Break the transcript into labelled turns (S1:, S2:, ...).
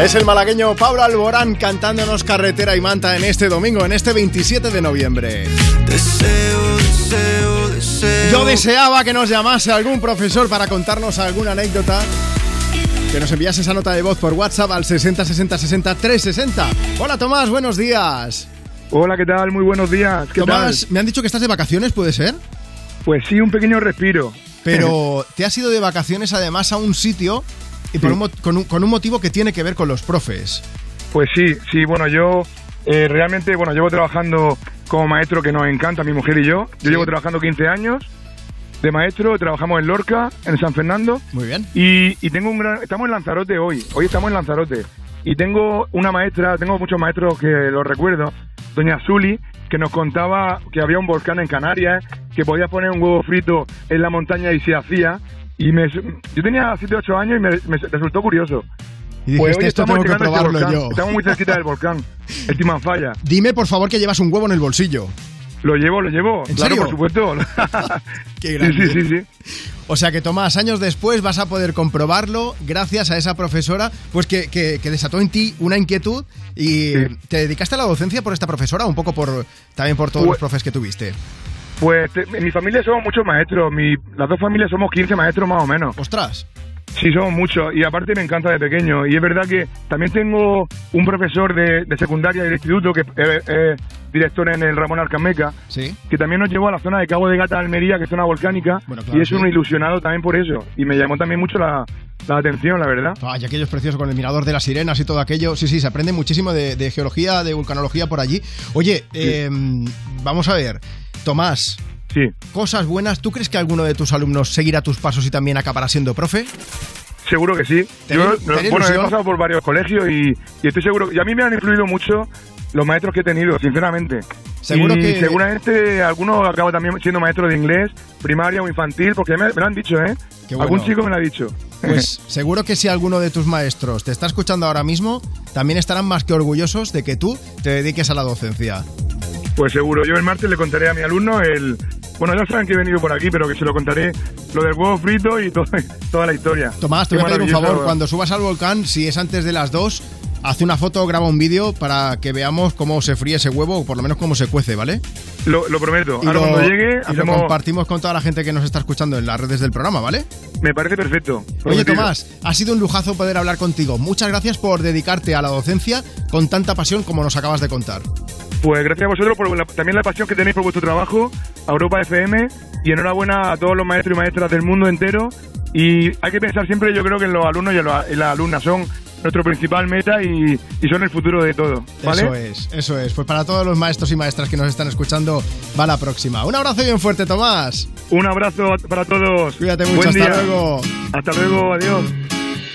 S1: Es el malagueño Pablo Alborán cantándonos Carretera y Manta en este domingo, en este 27 de noviembre.
S2: Deseo, deseo, deseo.
S1: Yo deseaba que nos llamase algún profesor para contarnos alguna anécdota. Que nos enviase esa nota de voz por WhatsApp al 60 60 60 360. Hola Tomás, buenos días.
S3: Hola, ¿qué tal? Muy buenos días. ¿Qué
S1: Tomás, me han dicho que estás de vacaciones, ¿puede ser?
S3: Pues sí, un pequeño respiro.
S1: Pero te has ido de vacaciones además a un sitio y por
S3: Sí.
S1: un con, un, con un motivo que tiene que ver con los profes.
S3: Pues sí, sí, bueno, yo eh, realmente, bueno, llevo trabajando como maestro que nos encanta, mi mujer y yo. Yo
S1: Sí.
S3: llevo trabajando 15 años de maestro, trabajamos en Lorca, en San Fernando.
S1: Muy bien.
S3: Y, y tengo un gran... Estamos en Lanzarote hoy, hoy estamos en Lanzarote. Y tengo una maestra, tengo muchos maestros que los recuerdo, doña Zuli, que nos contaba que había un volcán en Canarias, que podía poner un huevo frito en la montaña y se hacía. Y me, yo tenía 7 8 años y me, me resultó curioso.
S1: Y
S3: Pues
S1: dijiste,
S3: hoy
S1: esto tengo que probarlo
S3: volcán.
S1: yo.
S3: Estamos muy cerquita del volcán, el Timanfaya.
S1: Dime por favor que llevas un huevo en el bolsillo.
S3: Lo llevo, lo llevo.
S1: ¿En
S3: claro,
S1: serio?
S3: por supuesto.
S1: Qué
S3: sí,
S1: grande.
S3: sí, sí, sí.
S1: O sea que Tomás, años después vas a poder comprobarlo gracias a esa profesora, pues que, que- que desató en ti una inquietud y
S3: Sí.
S1: te dedicaste a la docencia por esta profesora, un poco por también por todos
S3: Pues-
S1: los profes que tuviste.
S3: Pues te- en mi familia somos muchos maestros. Mi, las dos familias somos 15 maestros más o menos.
S1: Ostras.
S3: Sí, somos muchos y aparte me encanta de pequeño. Y es verdad que también tengo un profesor de, de secundaria del instituto que es es director en el Ramón Alcameca,
S1: Sí.
S3: que también nos llevó a la zona de Cabo de Gata, Almería, que es zona volcánica,
S1: Bueno, claro,
S3: y es
S1: sí.
S3: un ilusionado también por eso. Y me llamó también mucho la, la atención, la verdad.
S1: Ay, aquello es precioso con el mirador de las sirenas y todo aquello. Sí, sí, se aprende muchísimo de, de geología, de vulcanología por allí. Oye, eh, vamos a ver, Tomás,
S3: Sí.
S1: cosas buenas. ¿Tú crees que alguno de tus alumnos seguirá tus pasos y también acabará siendo profe?
S3: Seguro que sí.
S1: ¿Tenía-
S3: Yo, bueno, he pasado por varios colegios y, y estoy seguro. Y a mí me han influido mucho los maestros que he tenido, sinceramente.
S1: Seguro
S3: y
S1: que-
S3: seguramente algunos acaban también siendo maestros de inglés, primaria o infantil, porque me, me lo han dicho, ¿eh?
S1: Bueno.
S3: Algún chico me lo ha dicho.
S1: Pues seguro que si alguno de tus maestros te está escuchando ahora mismo, también estarán más que orgullosos de que tú te dediques a la docencia.
S3: Pues seguro. Yo el martes le contaré a mi alumno el. Bueno, ya saben que he venido por aquí, pero que se lo contaré lo del huevo frito y todo- toda la historia.
S1: Tomás, te
S3: Qué
S1: voy a pedir un favor. Cuando subas al volcán, si es antes de las 2, haz una foto, graba un vídeo para que veamos cómo se fríe ese huevo o por lo menos cómo se cuece, ¿ale?
S3: Lo, lo prometo.
S1: Y
S3: Ahora
S1: lo,
S3: cuando llegue,
S1: y lo
S3: hacemos.
S1: compartimos con toda la gente que nos está escuchando en las redes del programa, ¿vale?
S3: Me parece perfecto.
S1: Oye. Tomás, ha sido un lujazo poder hablar contigo. Muchas gracias por dedicarte a la docencia con tanta pasión como nos acabas de contar.
S3: Pues gracias a vosotros por la- también la pasión que tenéis por vuestro trabajo, a Europa FM, y enhorabuena a todos los maestros y maestras del mundo entero. Y hay que pensar siempre, yo creo que en los alumnos y los- las alumnas son nuestro principal meta y, y son el futuro de todo. ¿vale?
S1: Eso es, eso es. Pues para todos los maestros y maestras que nos están escuchando, va la próxima. Un abrazo bien fuerte, Tomás.
S3: Un abrazo para todos.
S1: Cuídate mucho,
S3: Buen
S1: hasta
S3: día.
S1: luego.
S3: Hasta luego, adiós.